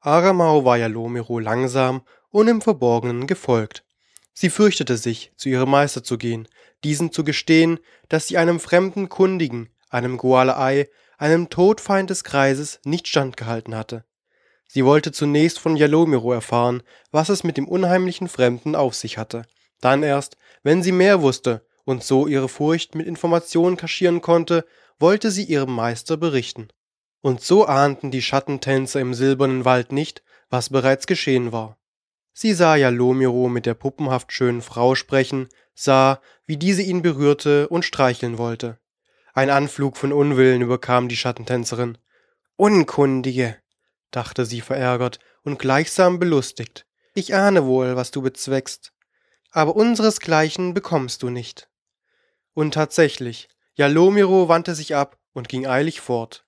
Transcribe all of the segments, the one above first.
Aramau war Jalomiro langsam und im Verborgenen gefolgt. Sie fürchtete sich, zu ihrem Meister zu gehen, diesem zu gestehen, dass sie einem fremden Kundigen, einem Goalei, einem Todfeind des Kreises, nicht standgehalten hatte. Sie wollte zunächst von Jalomiro erfahren, was es mit dem unheimlichen Fremden auf sich hatte. Dann erst, wenn sie mehr wusste und so ihre Furcht mit Informationen kaschieren konnte, wollte sie ihrem Meister berichten. Und so ahnten die Schattentänzer im silbernen Wald nicht, was bereits geschehen war. Sie sah Jalomiro mit der puppenhaft schönen Frau sprechen, sah, wie diese ihn berührte und streicheln wollte. Ein Anflug von Unwillen überkam die Schattentänzerin. Unkundige, dachte sie verärgert und gleichsam belustigt. Ich ahne wohl, was du bezweckst. Aber unseresgleichen bekommst du nicht. Und tatsächlich, Jalomiro wandte sich ab und ging eilig fort.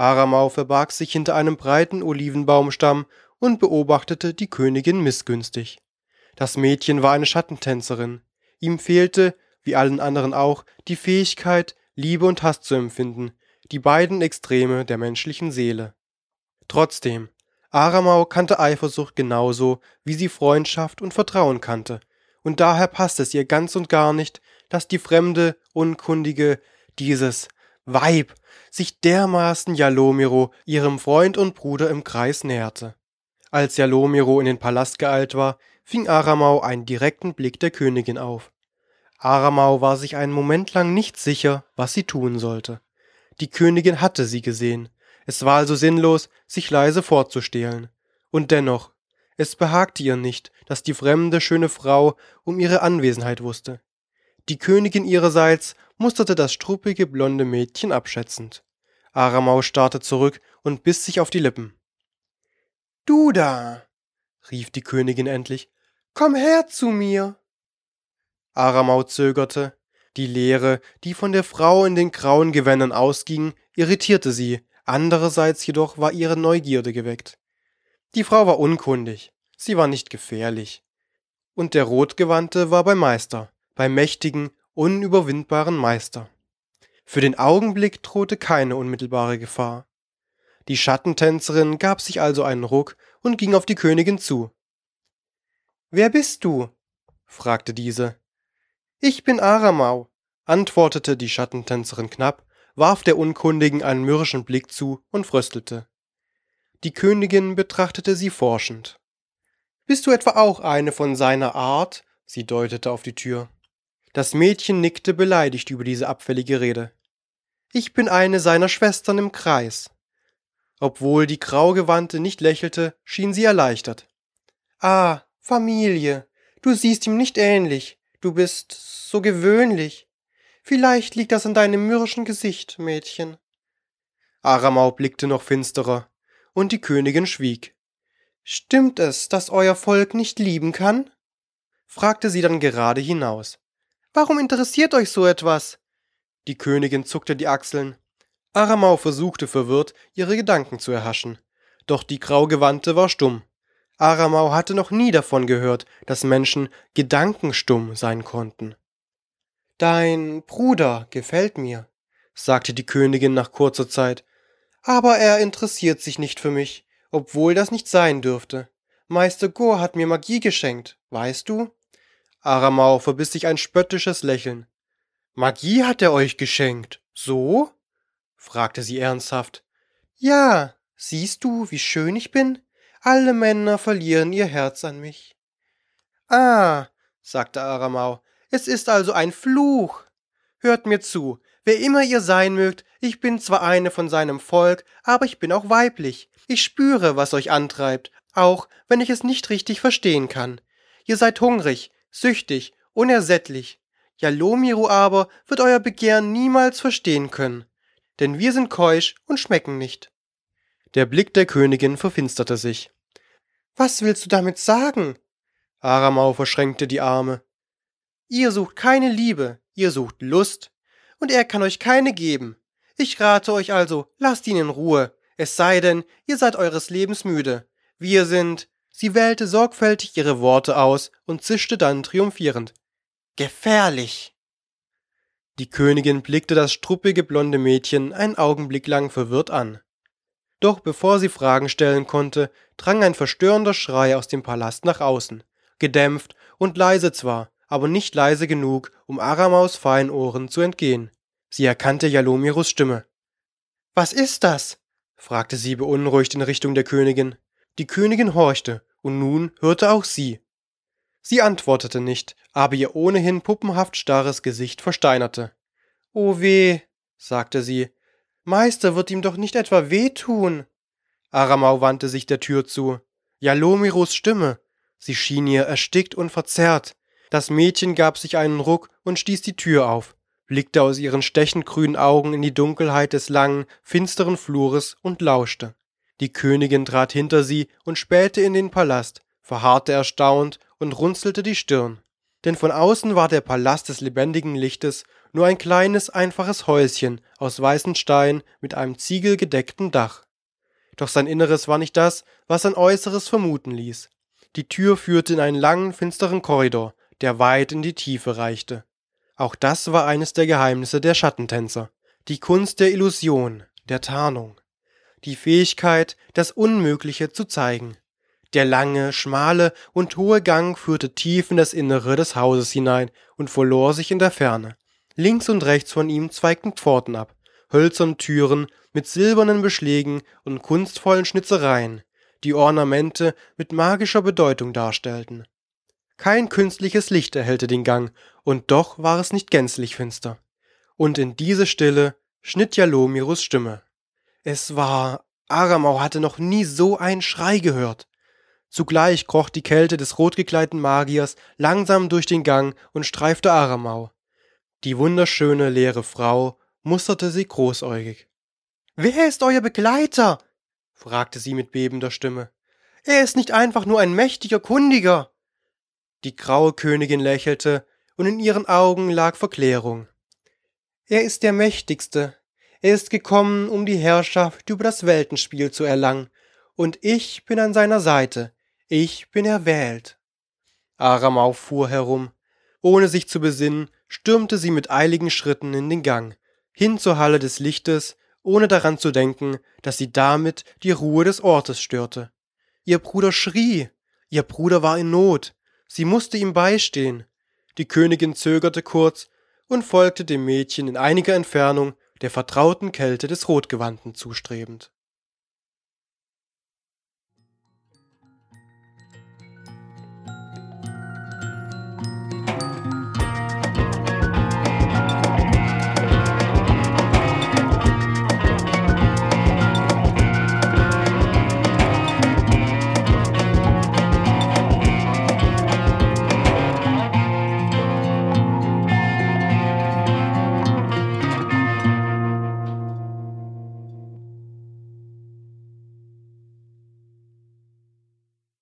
Aramau verbarg sich hinter einem breiten Olivenbaumstamm und beobachtete die Königin missgünstig. Das Mädchen war eine Schattentänzerin. Ihm fehlte, wie allen anderen auch, die Fähigkeit, Liebe und Hass zu empfinden, die beiden Extreme der menschlichen Seele. Trotzdem, Aramau kannte Eifersucht genauso, wie sie Freundschaft und Vertrauen kannte, und daher passte es ihr ganz und gar nicht, dass die fremde, unkundige, dieses Weib sich dermaßen Jalomiro, ihrem Freund und Bruder im Kreis näherte. Als Jalomiro in den Palast geeilt war, fing Aramau einen direkten Blick der Königin auf. Aramau war sich einen Moment lang nicht sicher, was sie tun sollte. Die Königin hatte sie gesehen. Es war also sinnlos, sich leise vorzustehlen. Und dennoch, es behagte ihr nicht, dass die fremde, schöne Frau um ihre Anwesenheit wusste. Die Königin ihrerseits musterte das struppige, blonde Mädchen abschätzend. Aramau starrte zurück und biss sich auf die Lippen. Du da, rief die Königin endlich, komm her zu mir. Aramau zögerte. Die Leere, die von der Frau in den grauen Gewändern ausging, irritierte sie, andererseits jedoch war ihre Neugierde geweckt. Die Frau war unkundig, sie war nicht gefährlich. Und der Rotgewandte war beim Meister, beim mächtigen, unüberwindbaren Meister. Für den Augenblick drohte keine unmittelbare Gefahr. Die Schattentänzerin gab sich also einen Ruck und ging auf die Königin zu. Wer bist du? fragte diese. Ich bin Aramau, antwortete die Schattentänzerin knapp, warf der Unkundigen einen mürrischen Blick zu und fröstelte. Die Königin betrachtete sie forschend. Bist du etwa auch eine von seiner Art? Sie deutete auf die Tür. Das Mädchen nickte beleidigt über diese abfällige Rede. Ich bin eine seiner Schwestern im Kreis. Obwohl die Graugewandte nicht lächelte, schien sie erleichtert. Ah, Familie, du siehst ihm nicht ähnlich. Du bist so gewöhnlich. Vielleicht liegt das an deinem mürrischen Gesicht, Mädchen. Aramau blickte noch finsterer, und die Königin schwieg. Stimmt es, dass euer Volk nicht lieben kann? fragte sie dann gerade hinaus. Warum interessiert euch so etwas? Die Königin zuckte die Achseln. Aramau versuchte verwirrt, ihre Gedanken zu erhaschen. Doch die Graugewandte war stumm. Aramau hatte noch nie davon gehört, dass Menschen gedankenstumm sein konnten. Dein Bruder gefällt mir, sagte die Königin nach kurzer Zeit, aber er interessiert sich nicht für mich, obwohl das nicht sein dürfte. Meister Go hat mir Magie geschenkt, weißt du? Aramau verbiss sich ein spöttisches Lächeln. Magie hat er euch geschenkt. So? fragte sie ernsthaft. Ja, siehst du, wie schön ich bin? Alle Männer verlieren ihr Herz an mich. Ah, sagte Aramau, es ist also ein Fluch. Hört mir zu, wer immer ihr sein mögt, ich bin zwar eine von seinem Volk, aber ich bin auch weiblich. Ich spüre, was euch antreibt, auch wenn ich es nicht richtig verstehen kann. Ihr seid hungrig, süchtig, unersättlich. Jalomiro aber wird euer Begehren niemals verstehen können, denn wir sind keusch und schmecken nicht. Der Blick der Königin verfinsterte sich. Was willst du damit sagen? Aramau verschränkte die Arme. Ihr sucht keine Liebe, ihr sucht Lust, und er kann euch keine geben. Ich rate euch also, lasst ihn in Ruhe, es sei denn, ihr seid eures Lebens müde. Wir sind. Sie wählte sorgfältig ihre Worte aus und zischte dann triumphierend. Gefährlich. Die Königin blickte das struppige blonde Mädchen einen Augenblick lang verwirrt an. Doch bevor sie Fragen stellen konnte, drang ein verstörender Schrei aus dem Palast nach außen. Gedämpft und leise zwar, aber nicht leise genug, um Aramaus feinen Ohren zu entgehen. Sie erkannte Jalomiros Stimme. Was ist das? fragte sie beunruhigt in Richtung der Königin. Die Königin horchte, und nun hörte auch sie. Sie antwortete nicht, aber ihr ohnehin puppenhaft starres Gesicht versteinerte. O weh, sagte sie, Meister wird ihm doch nicht etwa wehtun. Aramau wandte sich der Tür zu. Jalomiros Stimme. Sie schien ihr erstickt und verzerrt. Das Mädchen gab sich einen Ruck und stieß die Tür auf, blickte aus ihren stechend grünen Augen in die Dunkelheit des langen, finsteren Flures und lauschte. Die Königin trat hinter sie und spähte in den Palast, verharrte erstaunt und runzelte die Stirn. Denn von außen war der Palast des lebendigen Lichtes nur ein kleines, einfaches Häuschen aus weißem Stein mit einem ziegelgedeckten Dach. Doch sein Inneres war nicht das, was sein Äußeres vermuten ließ. Die Tür führte in einen langen, finsteren Korridor, der weit in die Tiefe reichte. Auch das war eines der Geheimnisse der Schattentänzer, die Kunst der Illusion, der Tarnung, die Fähigkeit, das Unmögliche zu zeigen. Der lange, schmale und hohe Gang führte tief in das Innere des Hauses hinein und verlor sich in der Ferne. Links und rechts von ihm zweigten Pforten ab, hölzerne Türen mit silbernen Beschlägen und kunstvollen Schnitzereien, die Ornamente mit magischer Bedeutung darstellten. Kein künstliches Licht erhellte den Gang, und doch war es nicht gänzlich finster. Und in diese Stille schnitt Jalomiros Stimme. Es war, Aramau hatte noch nie so einen Schrei gehört. Zugleich kroch die Kälte des rotgekleideten Magiers langsam durch den Gang und streifte Aramau. Die wunderschöne, leere Frau musterte sie großäugig. Wer ist euer Begleiter? fragte sie mit bebender Stimme. Er ist nicht einfach nur ein mächtiger Kundiger. Die graue Königin lächelte, und in ihren Augen lag Verklärung. Er ist der Mächtigste. Er ist gekommen, um die Herrschaft über das Weltenspiel zu erlangen, und ich bin an seiner Seite. Ich bin erwählt. Aramau fuhr herum. Ohne sich zu besinnen, stürmte sie mit eiligen Schritten in den Gang, hin zur Halle des Lichtes, ohne daran zu denken, dass sie damit die Ruhe des Ortes störte. Ihr Bruder schrie, ihr Bruder war in Not, sie musste ihm beistehen. Die Königin zögerte kurz und folgte dem Mädchen in einiger Entfernung der vertrauten Kälte des Rotgewandten zustrebend.